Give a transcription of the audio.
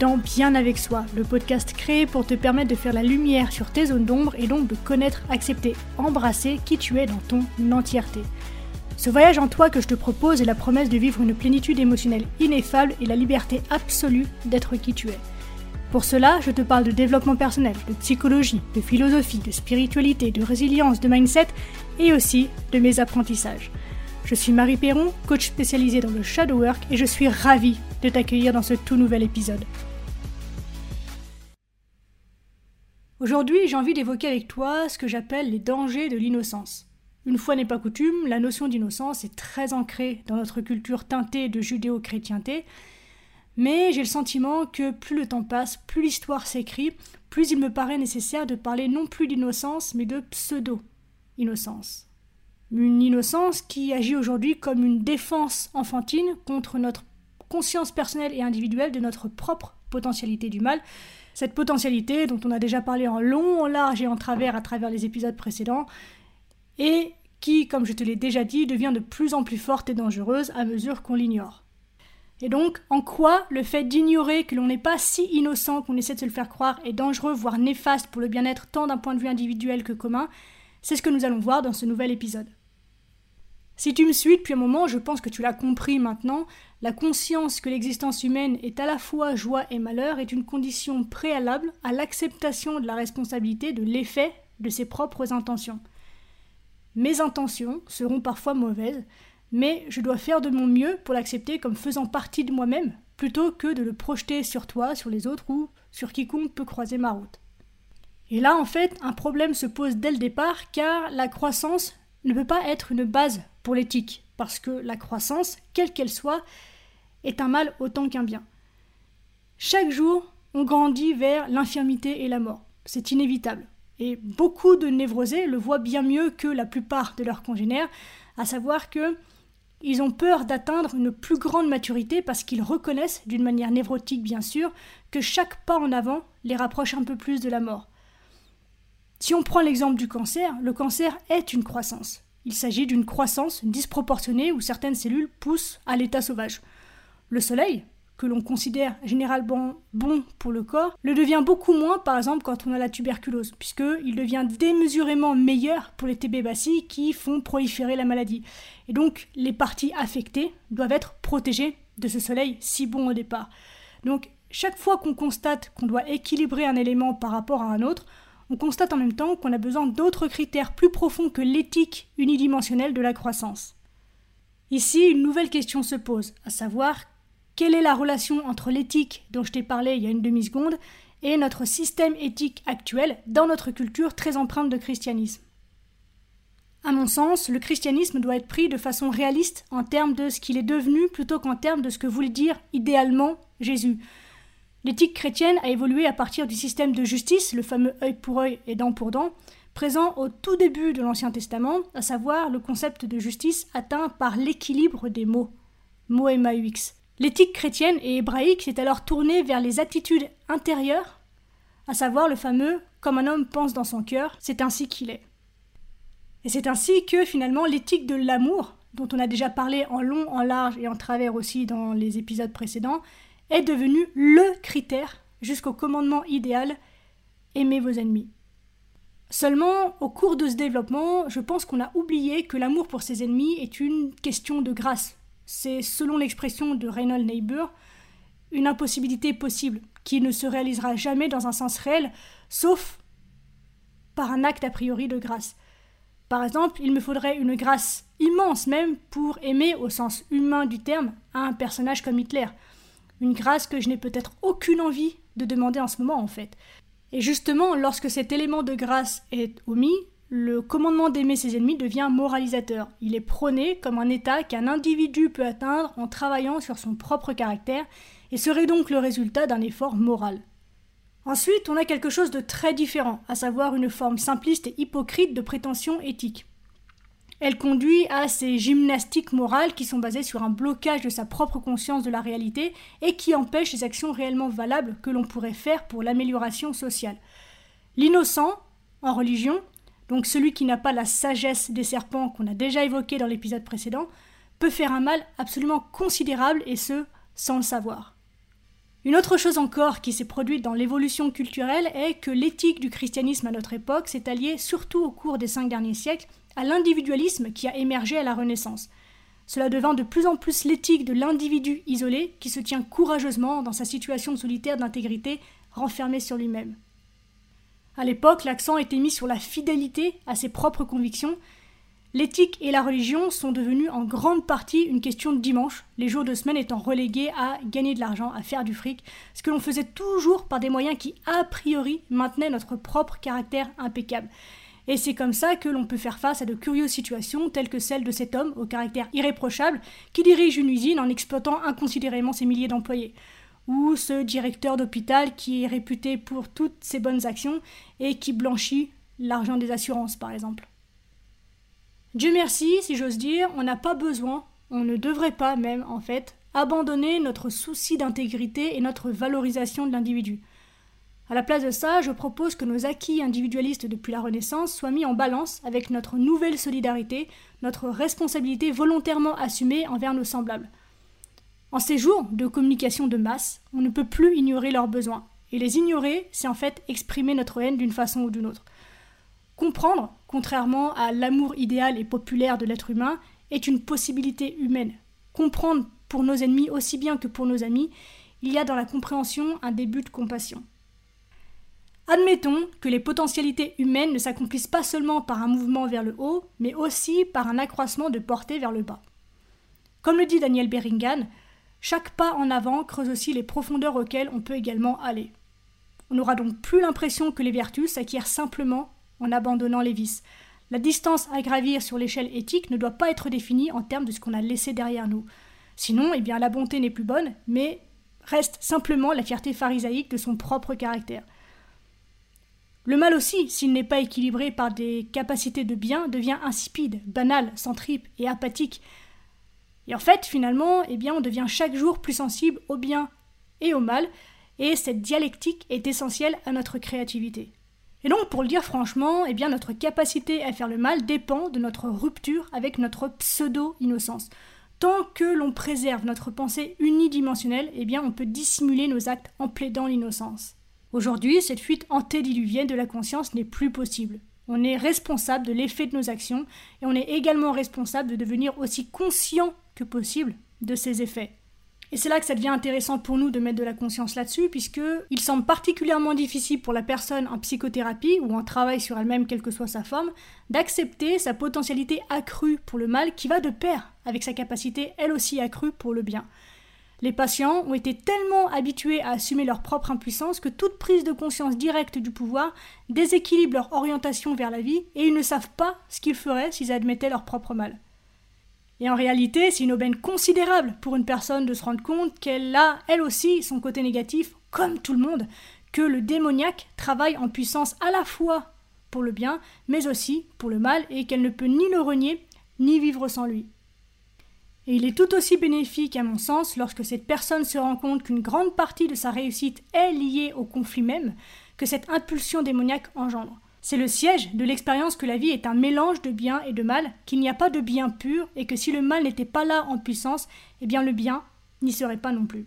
Bien avec soi, le podcast créé pour te permettre de faire la lumière sur tes zones d'ombre et donc de connaître, accepter, embrasser qui tu es dans ton entièreté. Ce voyage en toi que je te propose est la promesse de vivre une plénitude émotionnelle ineffable et la liberté absolue d'être qui tu es. Pour cela, je te parle de développement personnel, de psychologie, de philosophie, de spiritualité, de résilience, de mindset et aussi de mes apprentissages. Je suis Marie Perron, coach spécialisée dans le shadow work et je suis ravie de t'accueillir dans ce tout nouvel épisode. Aujourd'hui, j'ai envie d'évoquer avec toi ce que j'appelle les dangers de l'innocence. Une fois n'est pas coutume, la notion d'innocence est très ancrée dans notre culture teintée de judéo-chrétienté, mais j'ai le sentiment que plus le temps passe, plus l'histoire s'écrit, plus il me paraît nécessaire de parler non plus d'innocence, mais de pseudo-innocence. Une innocence qui agit aujourd'hui comme une défense enfantine contre notre conscience personnelle et individuelle de notre propre potentialité du mal. Cette potentialité dont on a déjà parlé en long, en large et en travers à travers les épisodes précédents, et qui, comme je te l'ai déjà dit, devient de plus en plus forte et dangereuse à mesure qu'on l'ignore. Et donc, en quoi le fait d'ignorer que l'on n'est pas si innocent qu'on essaie de se le faire croire est dangereux, voire néfaste pour le bien-être tant d'un point de vue individuel que commun, c'est ce que nous allons voir dans ce nouvel épisode. Si tu me suis depuis un moment, je pense que tu l'as compris maintenant, la conscience que l'existence humaine est à la fois joie et malheur est une condition préalable à l'acceptation de la responsabilité de l'effet de ses propres intentions. Mes intentions seront parfois mauvaises, mais je dois faire de mon mieux pour l'accepter comme faisant partie de moi-même, plutôt que de le projeter sur toi, sur les autres ou sur quiconque peut croiser ma route. Et là, en fait, un problème se pose dès le départ, car la croissance ne peut pas être une base pour l'éthique, parce que la croissance, quelle qu'elle soit, est un mal autant qu'un bien. Chaque jour, on grandit vers l'infirmité et la mort. C'est inévitable. Et beaucoup de névrosés le voient bien mieux que la plupart de leurs congénères, à savoir que ils ont peur d'atteindre une plus grande maturité parce qu'ils reconnaissent, d'une manière névrotique bien sûr, que chaque pas en avant les rapproche un peu plus de la mort. Si on prend l'exemple du cancer, le cancer est une croissance. Il s'agit d'une croissance disproportionnée où certaines cellules poussent à l'état sauvage. Le soleil, que l'on considère généralement bon pour le corps, le devient beaucoup moins par exemple quand on a la tuberculose, puisqu'il devient démesurément meilleur pour les TB qui font proliférer la maladie. Et donc les parties affectées doivent être protégées de ce soleil si bon au départ. Donc chaque fois qu'on constate qu'on doit équilibrer un élément par rapport à un autre, on constate en même temps qu'on a besoin d'autres critères plus profonds que l'éthique unidimensionnelle de la croissance. Ici, une nouvelle question se pose, à savoir quelle est la relation entre l'éthique dont je t'ai parlé il y a une demi-seconde et notre système éthique actuel dans notre culture très empreinte de christianisme? À mon sens, le christianisme doit être pris de façon réaliste en termes de ce qu'il est devenu plutôt qu'en termes de ce que voulait dire idéalement Jésus. L'éthique chrétienne a évolué à partir du système de justice, le fameux œil pour œil et dent pour dent, présent au tout début de l'Ancien Testament, à savoir le concept de justice atteint par l'équilibre des mots. Mo L'éthique chrétienne et hébraïque s'est alors tournée vers les attitudes intérieures, à savoir le fameux comme un homme pense dans son cœur, c'est ainsi qu'il est. Et c'est ainsi que finalement l'éthique de l'amour, dont on a déjà parlé en long, en large et en travers aussi dans les épisodes précédents, est devenue le critère jusqu'au commandement idéal aimez vos ennemis. Seulement, au cours de ce développement, je pense qu'on a oublié que l'amour pour ses ennemis est une question de grâce, c'est, selon l'expression de Reynold Neighbor, une impossibilité possible, qui ne se réalisera jamais dans un sens réel, sauf par un acte a priori de grâce. Par exemple, il me faudrait une grâce immense même pour aimer au sens humain du terme un personnage comme Hitler. Une grâce que je n'ai peut-être aucune envie de demander en ce moment en fait. Et justement, lorsque cet élément de grâce est omis, le commandement d'aimer ses ennemis devient moralisateur. Il est prôné comme un état qu'un individu peut atteindre en travaillant sur son propre caractère et serait donc le résultat d'un effort moral. Ensuite, on a quelque chose de très différent, à savoir une forme simpliste et hypocrite de prétention éthique. Elle conduit à ces gymnastiques morales qui sont basées sur un blocage de sa propre conscience de la réalité et qui empêchent les actions réellement valables que l'on pourrait faire pour l'amélioration sociale. L'innocent, en religion, donc celui qui n'a pas la sagesse des serpents qu'on a déjà évoqué dans l'épisode précédent, peut faire un mal absolument considérable et ce, sans le savoir. Une autre chose encore qui s'est produite dans l'évolution culturelle est que l'éthique du christianisme à notre époque s'est alliée, surtout au cours des cinq derniers siècles, à l'individualisme qui a émergé à la Renaissance. Cela devint de plus en plus l'éthique de l'individu isolé qui se tient courageusement dans sa situation solitaire d'intégrité, renfermé sur lui-même. À l'époque, l'accent était mis sur la fidélité à ses propres convictions, L'éthique et la religion sont devenues en grande partie une question de dimanche, les jours de semaine étant relégués à gagner de l'argent, à faire du fric, ce que l'on faisait toujours par des moyens qui, a priori, maintenaient notre propre caractère impeccable. Et c'est comme ça que l'on peut faire face à de curieuses situations telles que celle de cet homme au caractère irréprochable qui dirige une usine en exploitant inconsidérément ses milliers d'employés, ou ce directeur d'hôpital qui est réputé pour toutes ses bonnes actions et qui blanchit l'argent des assurances par exemple. Dieu merci, si j'ose dire, on n'a pas besoin, on ne devrait pas même, en fait, abandonner notre souci d'intégrité et notre valorisation de l'individu. À la place de ça, je propose que nos acquis individualistes depuis la Renaissance soient mis en balance avec notre nouvelle solidarité, notre responsabilité volontairement assumée envers nos semblables. En ces jours de communication de masse, on ne peut plus ignorer leurs besoins. Et les ignorer, c'est en fait exprimer notre haine d'une façon ou d'une autre. Comprendre, contrairement à l'amour idéal et populaire de l'être humain, est une possibilité humaine. Comprendre pour nos ennemis aussi bien que pour nos amis, il y a dans la compréhension un début de compassion. Admettons que les potentialités humaines ne s'accomplissent pas seulement par un mouvement vers le haut, mais aussi par un accroissement de portée vers le bas. Comme le dit Daniel Beringan, chaque pas en avant creuse aussi les profondeurs auxquelles on peut également aller. On n'aura donc plus l'impression que les vertus s'acquièrent simplement en abandonnant les vices. La distance à gravir sur l'échelle éthique ne doit pas être définie en termes de ce qu'on a laissé derrière nous. Sinon, eh bien, la bonté n'est plus bonne, mais reste simplement la fierté pharisaïque de son propre caractère. Le mal aussi, s'il n'est pas équilibré par des capacités de bien, devient insipide, banal, sans tripe et apathique. Et en fait, finalement, eh on devient chaque jour plus sensible au bien et au mal, et cette dialectique est essentielle à notre créativité. Et donc, pour le dire franchement, eh bien, notre capacité à faire le mal dépend de notre rupture avec notre pseudo-innocence. Tant que l'on préserve notre pensée unidimensionnelle, eh on peut dissimuler nos actes en plaidant l'innocence. Aujourd'hui, cette fuite antédiluvienne de la conscience n'est plus possible. On est responsable de l'effet de nos actions et on est également responsable de devenir aussi conscient que possible de ces effets. Et c'est là que ça devient intéressant pour nous de mettre de la conscience là-dessus, puisque il semble particulièrement difficile pour la personne en psychothérapie ou en travail sur elle-même, quelle que soit sa forme, d'accepter sa potentialité accrue pour le mal qui va de pair avec sa capacité elle aussi accrue pour le bien. Les patients ont été tellement habitués à assumer leur propre impuissance que toute prise de conscience directe du pouvoir déséquilibre leur orientation vers la vie et ils ne savent pas ce qu'ils feraient s'ils admettaient leur propre mal. Et en réalité, c'est une aubaine considérable pour une personne de se rendre compte qu'elle a, elle aussi, son côté négatif, comme tout le monde, que le démoniaque travaille en puissance à la fois pour le bien, mais aussi pour le mal, et qu'elle ne peut ni le renier, ni vivre sans lui. Et il est tout aussi bénéfique, à mon sens, lorsque cette personne se rend compte qu'une grande partie de sa réussite est liée au conflit même que cette impulsion démoniaque engendre. C'est le siège de l'expérience que la vie est un mélange de bien et de mal, qu'il n'y a pas de bien pur, et que si le mal n'était pas là en puissance, eh bien le bien n'y serait pas non plus.